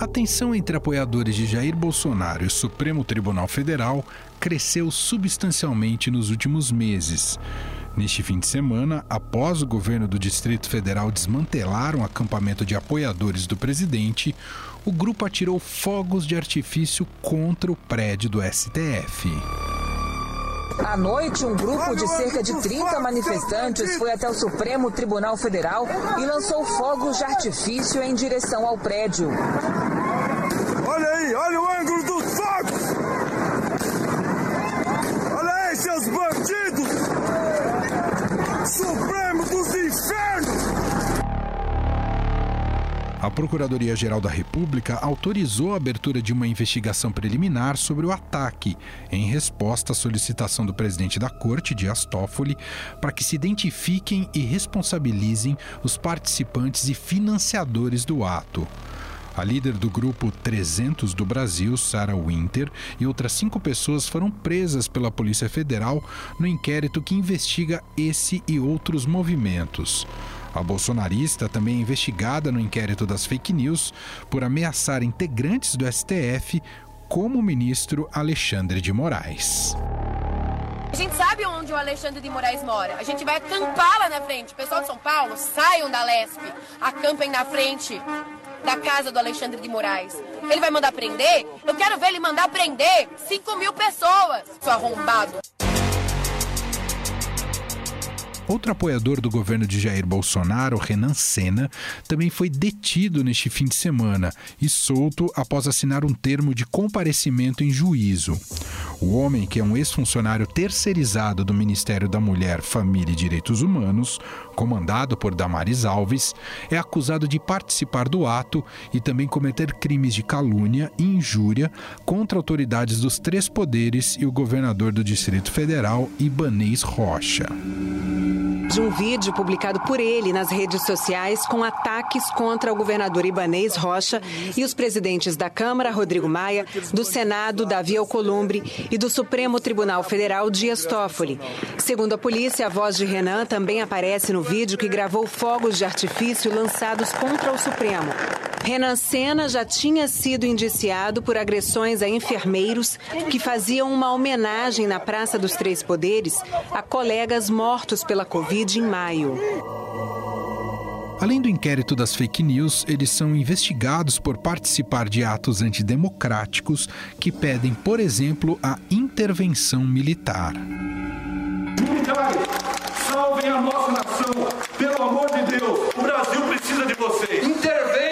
A tensão entre apoiadores de Jair Bolsonaro e o Supremo Tribunal Federal cresceu substancialmente nos últimos meses. Neste fim de semana, após o governo do Distrito Federal desmantelar um acampamento de apoiadores do presidente, o grupo atirou fogos de artifício contra o prédio do STF. À noite, um grupo de cerca de 30 manifestantes foi até o Supremo Tribunal Federal e lançou fogos de artifício em direção ao prédio. Olha aí, olha Procuradoria-Geral da República autorizou a abertura de uma investigação preliminar sobre o ataque, em resposta à solicitação do presidente da Corte, Dias Toffoli, para que se identifiquem e responsabilizem os participantes e financiadores do ato. A líder do grupo 300 do Brasil, Sarah Winter, e outras cinco pessoas foram presas pela Polícia Federal no inquérito que investiga esse e outros movimentos. A bolsonarista também é investigada no inquérito das fake news por ameaçar integrantes do STF, como o ministro Alexandre de Moraes. A gente sabe onde o Alexandre de Moraes mora. A gente vai acampar lá na frente. Pessoal de São Paulo, saiam da Lesp. Acampem na frente da casa do Alexandre de Moraes. Ele vai mandar prender? Eu quero ver ele mandar prender 5 mil pessoas, seu arrombado. Outro apoiador do governo de Jair Bolsonaro, Renan Senna, também foi detido neste fim de semana e solto após assinar um termo de comparecimento em juízo. O homem, que é um ex-funcionário terceirizado do Ministério da Mulher, Família e Direitos Humanos, comandado por Damares Alves, é acusado de participar do ato e também cometer crimes de calúnia e injúria contra autoridades dos três poderes e o governador do Distrito Federal, Ibanês Rocha de um vídeo publicado por ele nas redes sociais com ataques contra o governador Ibanês Rocha e os presidentes da Câmara, Rodrigo Maia, do Senado, Davi Alcolumbre e do Supremo Tribunal Federal, Dias Toffoli. Segundo a polícia, a voz de Renan também aparece no vídeo que gravou fogos de artifício lançados contra o Supremo. Renan Senna já tinha sido indiciado por agressões a enfermeiros que faziam uma homenagem na Praça dos Três Poderes a colegas mortos pela Covid em maio. Além do inquérito das fake news, eles são investigados por participar de atos antidemocráticos que pedem, por exemplo, a intervenção militar. Militares, salvem a nossa nação! Pelo amor de Deus, o Brasil precisa de vocês! Intervenham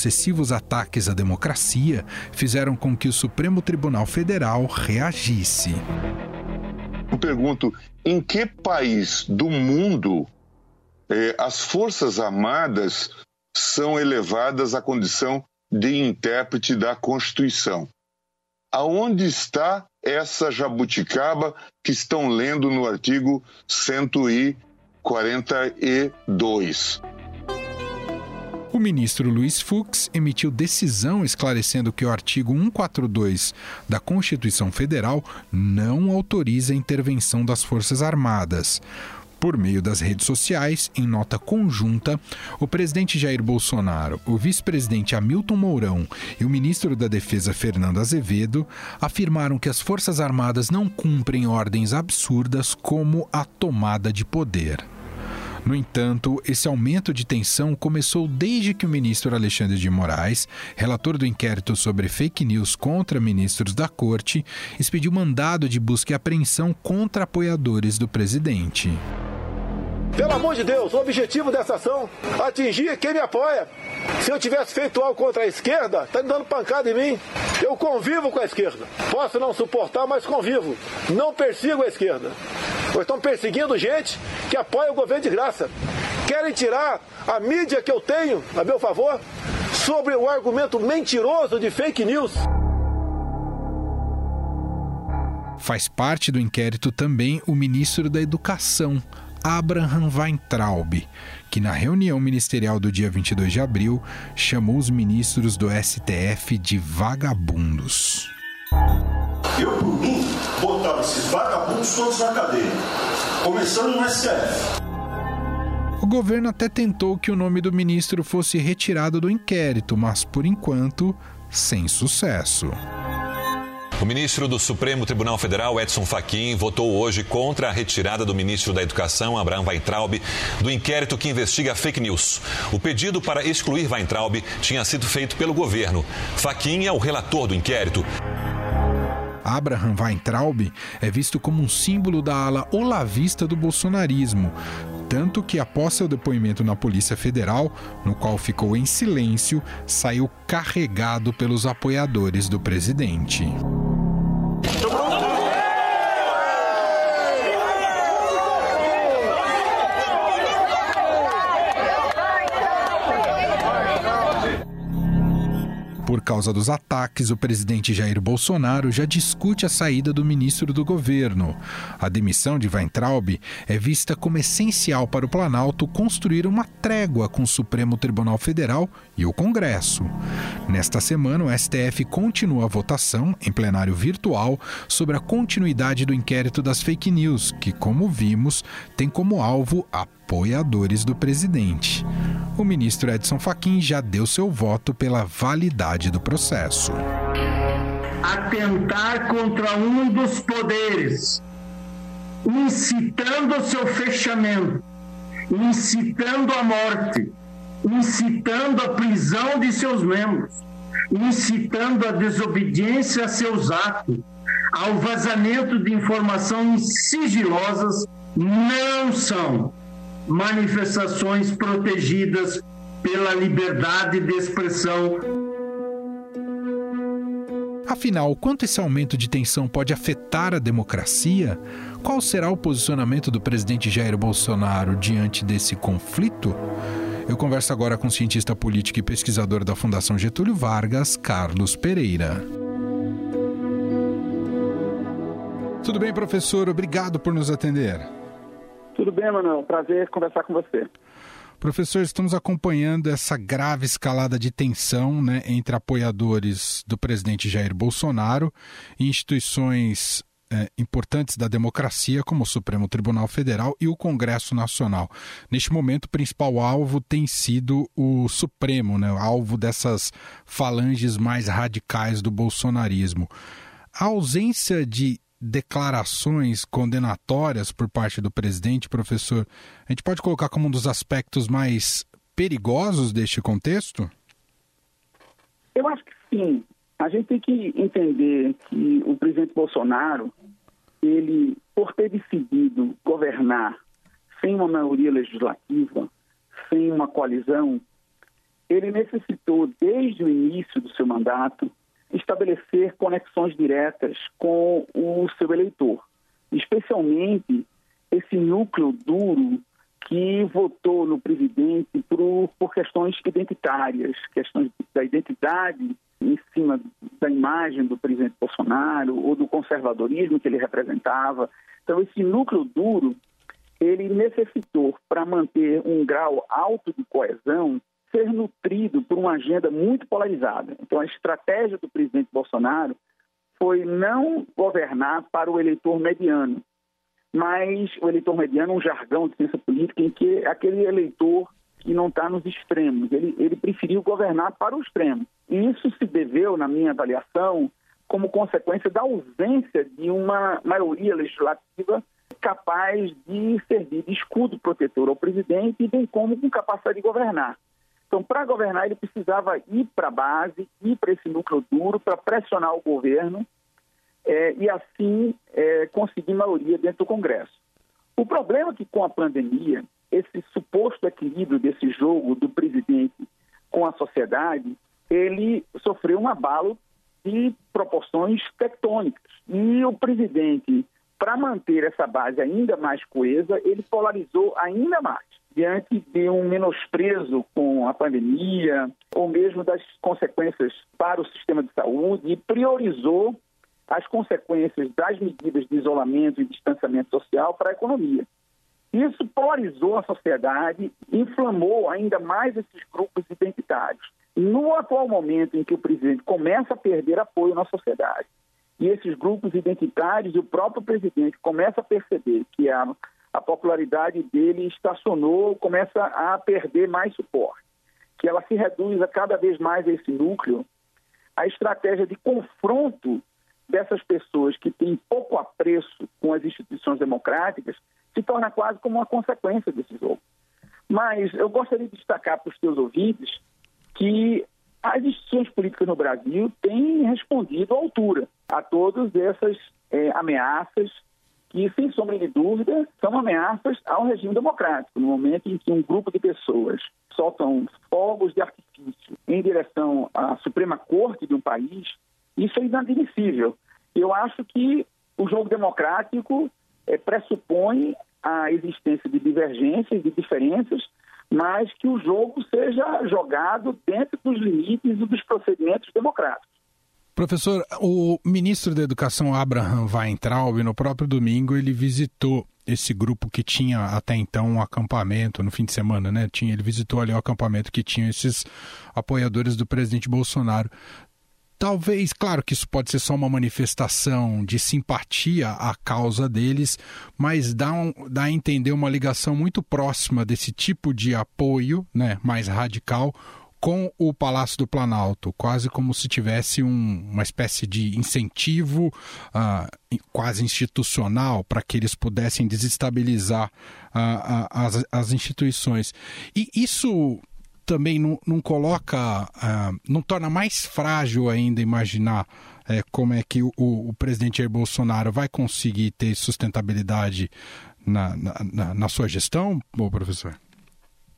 sucessivos ataques à democracia fizeram com que o Supremo Tribunal Federal reagisse. Eu pergunto: em que país do mundo eh, as Forças Armadas são elevadas à condição de intérprete da Constituição? Aonde está essa jabuticaba que estão lendo no artigo 142? O ministro Luiz Fux emitiu decisão esclarecendo que o artigo 142 da Constituição Federal não autoriza a intervenção das Forças Armadas. Por meio das redes sociais, em nota conjunta, o presidente Jair Bolsonaro, o vice-presidente Hamilton Mourão e o ministro da Defesa Fernando Azevedo afirmaram que as Forças Armadas não cumprem ordens absurdas como a tomada de poder. No entanto, esse aumento de tensão começou desde que o ministro Alexandre de Moraes, relator do inquérito sobre fake news contra ministros da corte, expediu mandado de busca e apreensão contra apoiadores do presidente. Pelo amor de Deus, o objetivo dessa ação atingir quem me apoia. Se eu tivesse feito algo contra a esquerda, tá dando pancada em mim. Eu convivo com a esquerda. Posso não suportar, mas convivo. Não persigo a esquerda. Ou estão perseguindo gente que apoia o governo de graça. Querem tirar a mídia que eu tenho a meu favor sobre o argumento mentiroso de fake news. Faz parte do inquérito também o ministro da Educação, Abraham Weintraub, que na reunião ministerial do dia 22 de abril chamou os ministros do STF de vagabundos. Eu, por mim, esses vagabundos todos na cadeia, começando no STF. O governo até tentou que o nome do ministro fosse retirado do inquérito, mas por enquanto, sem sucesso. O ministro do Supremo Tribunal Federal, Edson Fachin, votou hoje contra a retirada do ministro da Educação, Abraham Weintraub, do inquérito que investiga fake news. O pedido para excluir Weintraub tinha sido feito pelo governo. Fachin é o relator do inquérito. Abraham Weintraub é visto como um símbolo da ala olavista do bolsonarismo, tanto que após seu depoimento na Polícia Federal, no qual ficou em silêncio, saiu carregado pelos apoiadores do presidente. Por causa dos ataques, o presidente Jair Bolsonaro já discute a saída do ministro do governo. A demissão de Weintraub é vista como essencial para o Planalto construir uma trégua com o Supremo Tribunal Federal e o Congresso. Nesta semana, o STF continua a votação, em plenário virtual, sobre a continuidade do inquérito das fake news, que, como vimos, tem como alvo a apoiadores do presidente. O ministro Edson Fachin já deu seu voto pela validade do processo. Atentar contra um dos poderes, incitando o seu fechamento, incitando a morte, incitando a prisão de seus membros, incitando a desobediência a seus atos, ao vazamento de informações sigilosas, não são manifestações protegidas pela liberdade de expressão. Afinal, quanto esse aumento de tensão pode afetar a democracia? Qual será o posicionamento do presidente Jair Bolsonaro diante desse conflito? Eu converso agora com o cientista político e pesquisador da Fundação Getúlio Vargas, Carlos Pereira. Tudo bem, professor? Obrigado por nos atender. Tudo bem, Manuel. Prazer conversar com você. Professor, estamos acompanhando essa grave escalada de tensão né, entre apoiadores do presidente Jair Bolsonaro e instituições é, importantes da democracia, como o Supremo Tribunal Federal e o Congresso Nacional. Neste momento, o principal alvo tem sido o Supremo, né, alvo dessas falanges mais radicais do bolsonarismo. A ausência de declarações condenatórias por parte do presidente, professor, a gente pode colocar como um dos aspectos mais perigosos deste contexto? Eu acho que sim. A gente tem que entender que o presidente Bolsonaro, ele, por ter decidido governar sem uma maioria legislativa, sem uma coalizão, ele necessitou, desde o início do seu mandato, estabelecer conexões diretas com o seu eleitor, especialmente esse núcleo duro que votou no presidente por, por questões identitárias, questões da identidade em cima da imagem do presidente Bolsonaro ou do conservadorismo que ele representava. Então, esse núcleo duro, ele necessitou, para manter um grau alto de coesão, ser nutrido por uma agenda muito polarizada. Então, a estratégia do presidente Bolsonaro foi não governar para o eleitor mediano, mas o eleitor mediano, um jargão de ciência política em que aquele eleitor que não está nos extremos, ele, ele preferiu governar para o extremo. E isso se deveu, na minha avaliação, como consequência da ausência de uma maioria legislativa capaz de servir de escudo protetor ao presidente e bem como com capacidade de governar. Então, para governar, ele precisava ir para a base, ir para esse núcleo duro, para pressionar o governo é, e, assim, é, conseguir maioria dentro do Congresso. O problema é que, com a pandemia, esse suposto equilíbrio desse jogo do presidente com a sociedade, ele sofreu um abalo de proporções tectônicas. E o presidente, para manter essa base ainda mais coesa, ele polarizou ainda mais diante de um menosprezo com a pandemia ou mesmo das consequências para o sistema de saúde e priorizou as consequências das medidas de isolamento e distanciamento social para a economia. Isso polarizou a sociedade, inflamou ainda mais esses grupos identitários. No atual momento em que o presidente começa a perder apoio na sociedade e esses grupos identitários e o próprio presidente começa a perceber que a, a popularidade dele estacionou, começa a perder mais suporte, que ela se reduz a cada vez mais a esse núcleo, a estratégia de confronto dessas pessoas que têm pouco apreço com as instituições democráticas se torna quase como uma consequência desse jogo. Mas eu gostaria de destacar para os teus ouvintes que as instituições políticas no Brasil têm respondido à altura a todas essas é, ameaças que, sem sombra de dúvida, são ameaças ao regime democrático. No momento em que um grupo de pessoas soltam fogos de artifício em direção à Suprema Corte de um país, isso é inadmissível. Eu acho que o jogo democrático é, pressupõe a existência de divergências, de diferenças, mas que o jogo seja jogado dentro dos limites e dos procedimentos democráticos. Professor, o ministro da Educação, Abraham Weintraub, no próprio domingo, ele visitou esse grupo que tinha até então um acampamento no fim de semana, né? Tinha, ele visitou ali o acampamento que tinha esses apoiadores do presidente Bolsonaro. Talvez, claro que isso pode ser só uma manifestação de simpatia à causa deles, mas dá, um, dá a entender uma ligação muito próxima desse tipo de apoio, né, mais radical, com o Palácio do Planalto, quase como se tivesse um, uma espécie de incentivo uh, quase institucional para que eles pudessem desestabilizar uh, as, as instituições. E isso também não, não coloca, uh, não torna mais frágil ainda imaginar uh, como é que o, o, presidente Jair Bolsonaro vai conseguir ter sustentabilidade na, na, na sua gestão, professor?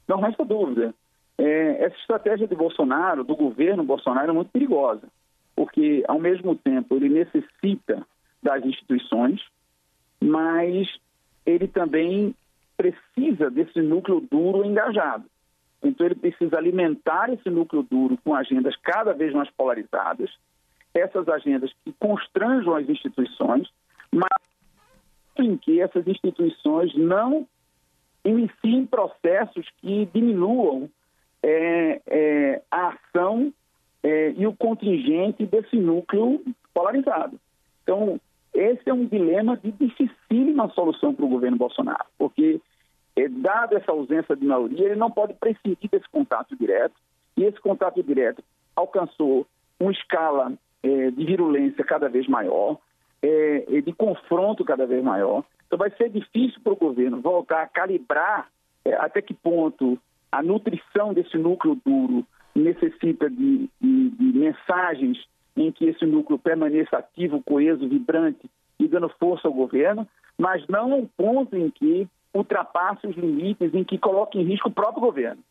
Não resta dúvida. É, essa estratégia de Bolsonaro, do governo Bolsonaro, é muito perigosa, porque, ao mesmo tempo, ele necessita das instituições, mas ele também precisa desse núcleo duro engajado. Então, ele precisa alimentar esse núcleo duro com agendas cada vez mais polarizadas, essas agendas que constranjam as instituições, mas em que essas instituições não iniciem processos que diminuam é, é, a ação é, e o contingente desse núcleo polarizado. Então, esse é um dilema de dificílima solução para o governo Bolsonaro, porque é, dado essa ausência de maioria, ele não pode prescindir desse contato direto, e esse contato direto alcançou uma escala é, de virulência cada vez maior, é, de confronto cada vez maior. Então vai ser difícil para o governo voltar a calibrar é, até que ponto a nutrição desse núcleo duro necessita de, de, de mensagens em que esse núcleo permaneça ativo, coeso, vibrante e dando força ao governo, mas não um ponto em que ultrapasse os limites, em que coloque em risco o próprio governo.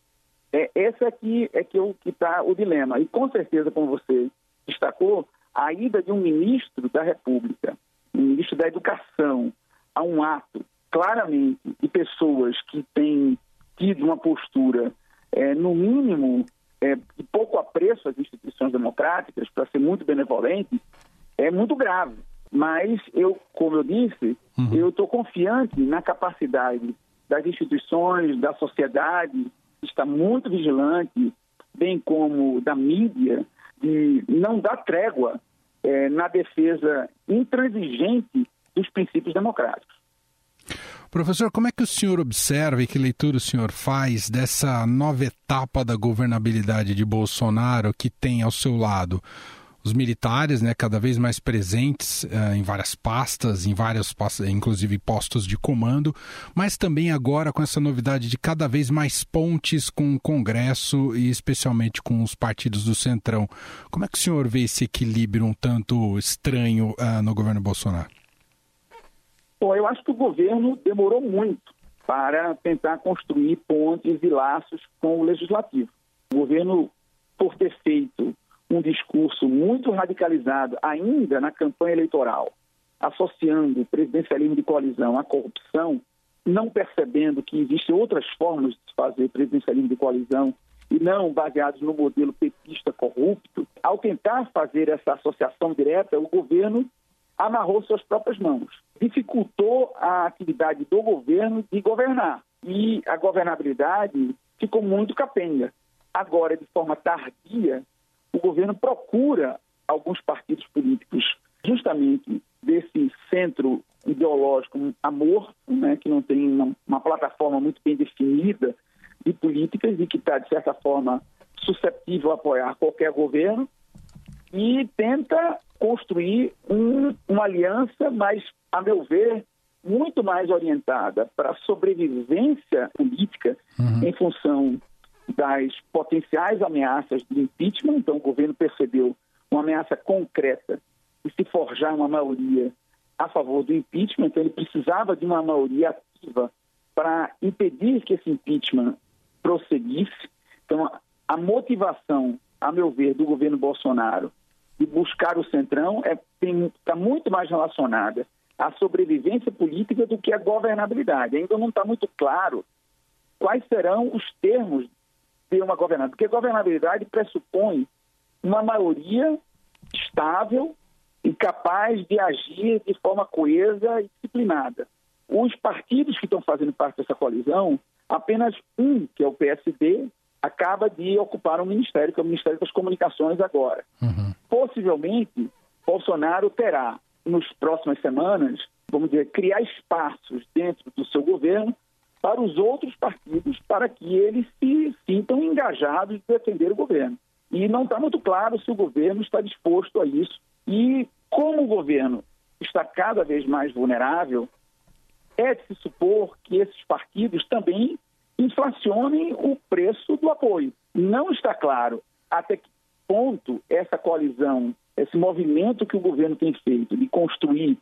É, esse aqui é que está o dilema. E com certeza, como você destacou, a ida de um ministro da República, um ministro da Educação, a um ato claramente de pessoas que têm tido uma postura, é, no mínimo, é, de pouco apreço às instituições democráticas, para ser muito benevolente, é muito grave. Mas eu, como eu disse, uhum. eu estou confiante na capacidade das instituições, da sociedade, está muito vigilante, bem como da mídia, de não dar trégua é, na defesa intransigente dos princípios democráticos. Professor, como é que o senhor observa e que leitura o senhor faz dessa nova etapa da governabilidade de Bolsonaro que tem ao seu lado os militares, né, cada vez mais presentes uh, em várias pastas, em vários, inclusive postos de comando, mas também agora com essa novidade de cada vez mais pontes com o Congresso e especialmente com os partidos do Centrão. Como é que o senhor vê esse equilíbrio um tanto estranho uh, no governo Bolsonaro? Bom, eu acho que o governo demorou muito para tentar construir pontes e laços com o legislativo. O governo, por ter feito um discurso muito radicalizado ainda na campanha eleitoral, associando o presidencialismo de coalizão à corrupção, não percebendo que existem outras formas de fazer presidencialismo de coalizão e não baseados no modelo petista corrupto, ao tentar fazer essa associação direta, o governo amarrou suas próprias mãos, dificultou a atividade do governo de governar e a governabilidade ficou muito capenga. Agora, de forma tardia, o governo procura alguns partidos políticos justamente desse centro ideológico amor, né, que não tem uma, uma plataforma muito bem definida de políticas e que está, de certa forma, susceptível a apoiar qualquer governo, e tenta construir um, uma aliança, mas, a meu ver, muito mais orientada para a sobrevivência política uhum. em função das potenciais ameaças de impeachment. Então, o governo percebeu uma ameaça concreta de se forjar uma maioria a favor do impeachment, então ele precisava de uma maioria ativa para impedir que esse impeachment prosseguisse. Então, a motivação, a meu ver, do governo Bolsonaro de buscar o centrão está é, muito mais relacionada à sobrevivência política do que à governabilidade. Ainda não está muito claro quais serão os termos de uma governabilidade, porque governabilidade pressupõe uma maioria estável e capaz de agir de forma coesa e disciplinada. Os partidos que estão fazendo parte dessa coalizão, apenas um, que é o PSD, acaba de ocupar um ministério, que é o Ministério das Comunicações agora. Uhum. Possivelmente, Bolsonaro terá, nas próximas semanas, vamos dizer, criar espaços dentro do seu governo para os outros partidos, para que eles se sintam engajados de defender o governo. E não está muito claro se o governo está disposto a isso. E como o governo está cada vez mais vulnerável, é de se supor que esses partidos também inflacionem o preço do apoio. Não está claro até que ponto essa coalizão, esse movimento que o governo tem feito de construir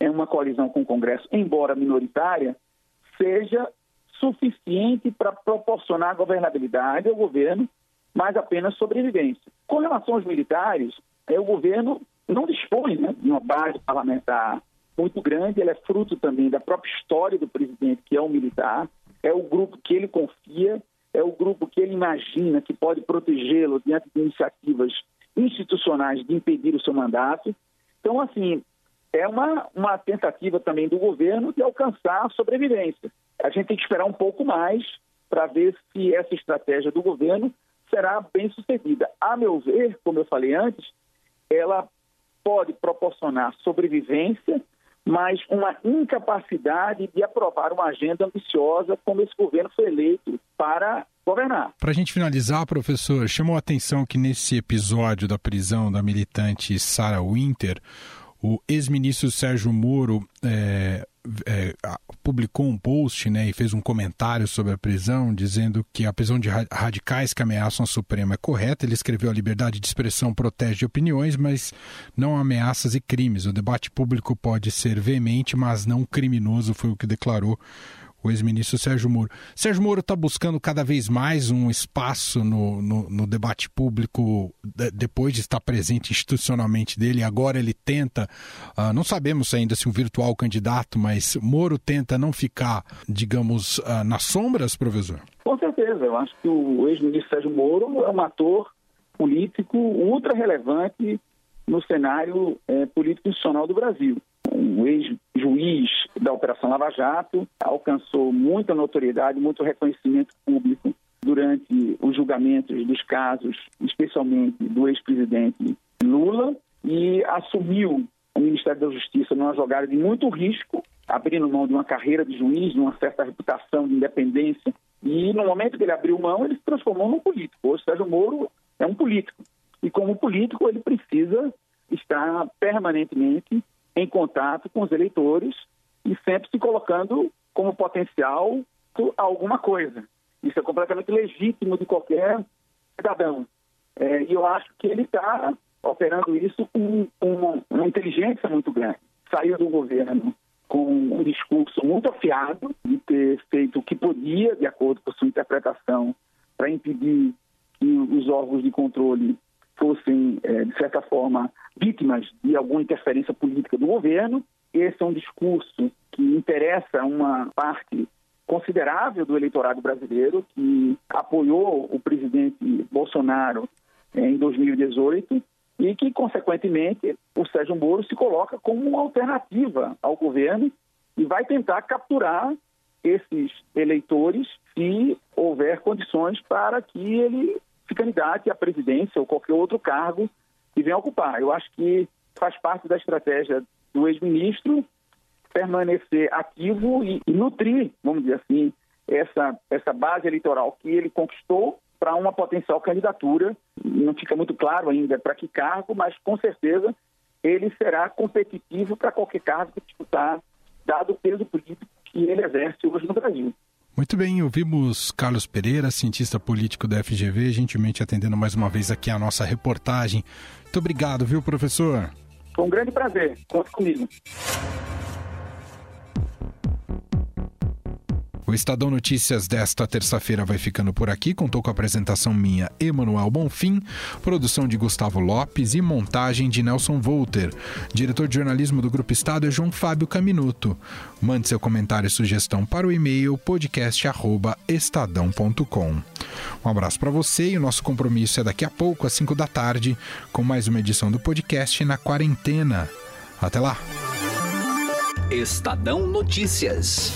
é uma coalizão com o Congresso, embora minoritária, seja suficiente para proporcionar governabilidade ao governo, mas apenas sobrevivência. Com relação aos militares, é, o governo não dispõe né, de uma base parlamentar muito grande, ela é fruto também da própria história do presidente, que é um militar, é o grupo que ele confia, é o grupo que ele imagina que pode protegê-lo diante de iniciativas institucionais de impedir o seu mandato. Então, assim, é uma, uma tentativa também do governo de alcançar a sobrevivência. A gente tem que esperar um pouco mais para ver se essa estratégia do governo será bem sucedida. A meu ver, como eu falei antes, ela pode proporcionar sobrevivência, mas uma incapacidade de aprovar uma agenda ambiciosa como esse governo foi eleito para governar. Para a gente finalizar, professor, chamou a atenção que nesse episódio da prisão da militante Sarah Winter, o ex-ministro Sérgio Moro é, é, publicou um post né, e fez um comentário sobre a prisão, dizendo que a prisão de radicais que ameaçam a Suprema é correta. Ele escreveu: a liberdade de expressão protege opiniões, mas não ameaças e crimes. O debate público pode ser veemente, mas não criminoso, foi o que declarou o ex-ministro Sérgio Moro. Sérgio Moro está buscando cada vez mais um espaço no, no, no debate público de, depois de estar presente institucionalmente dele. Agora ele tenta, uh, não sabemos ainda se um virtual candidato, mas Moro tenta não ficar, digamos, uh, nas sombras, professor? Com certeza. Eu acho que o ex-ministro Sérgio Moro é um ator político ultra relevante no cenário é, político institucional do Brasil um ex-juiz da Operação Lava Jato, alcançou muita notoriedade, muito reconhecimento público durante os julgamentos dos casos, especialmente do ex-presidente Lula, e assumiu o Ministério da Justiça numa jogada de muito risco, abrindo mão de uma carreira de juiz, de uma certa reputação de independência. E no momento que ele abriu mão, ele se transformou num político. Hoje, Sérgio Moro é um político. E como político, ele precisa estar permanentemente em contato com os eleitores e sempre se colocando como potencial alguma coisa. Isso é completamente legítimo de qualquer cidadão. É, e eu acho que ele está operando isso com, uma inteligência muito grande. Saiu do governo com um discurso muito afiado de ter feito o que podia, de acordo com sua interpretação, para impedir que os órgãos de controle fossem, é, de certa forma, vítimas de alguma interferência política do governo. Esse é um discurso que interessa uma parte considerável do eleitorado brasileiro que apoiou o presidente Bolsonaro é, em 2018 e que, consequentemente, o Sérgio Moro se coloca como uma alternativa ao governo e vai tentar capturar esses eleitores se houver condições para que ele se candidate à presidência ou qualquer outro cargo que venha ocupar. Eu acho que faz parte da estratégia do ex-ministro permanecer ativo e, e nutrir, vamos dizer assim, essa, essa base eleitoral que ele conquistou para uma potencial candidatura. Não fica muito claro ainda para que cargo, mas com certeza ele será competitivo para qualquer cargo que disputar, dado o peso político que ele exerce hoje no Brasil. Muito bem, ouvimos Carlos Pereira, cientista político da FGV, gentilmente atendendo mais uma vez aqui a nossa reportagem. Muito obrigado, viu, professor? Foi um grande prazer. Conte comigo. O Estadão Notícias desta terça-feira vai ficando por aqui. Contou com a apresentação minha, Emanuel Bonfim, produção de Gustavo Lopes e montagem de Nelson Volter. Diretor de jornalismo do Grupo Estado é João Fábio Caminuto. Mande seu comentário e sugestão para o e-mail podcast@estadão.com. Um abraço para você e o nosso compromisso é daqui a pouco, às 5 da tarde, com mais uma edição do podcast na quarentena. Até lá. Estadão Notícias.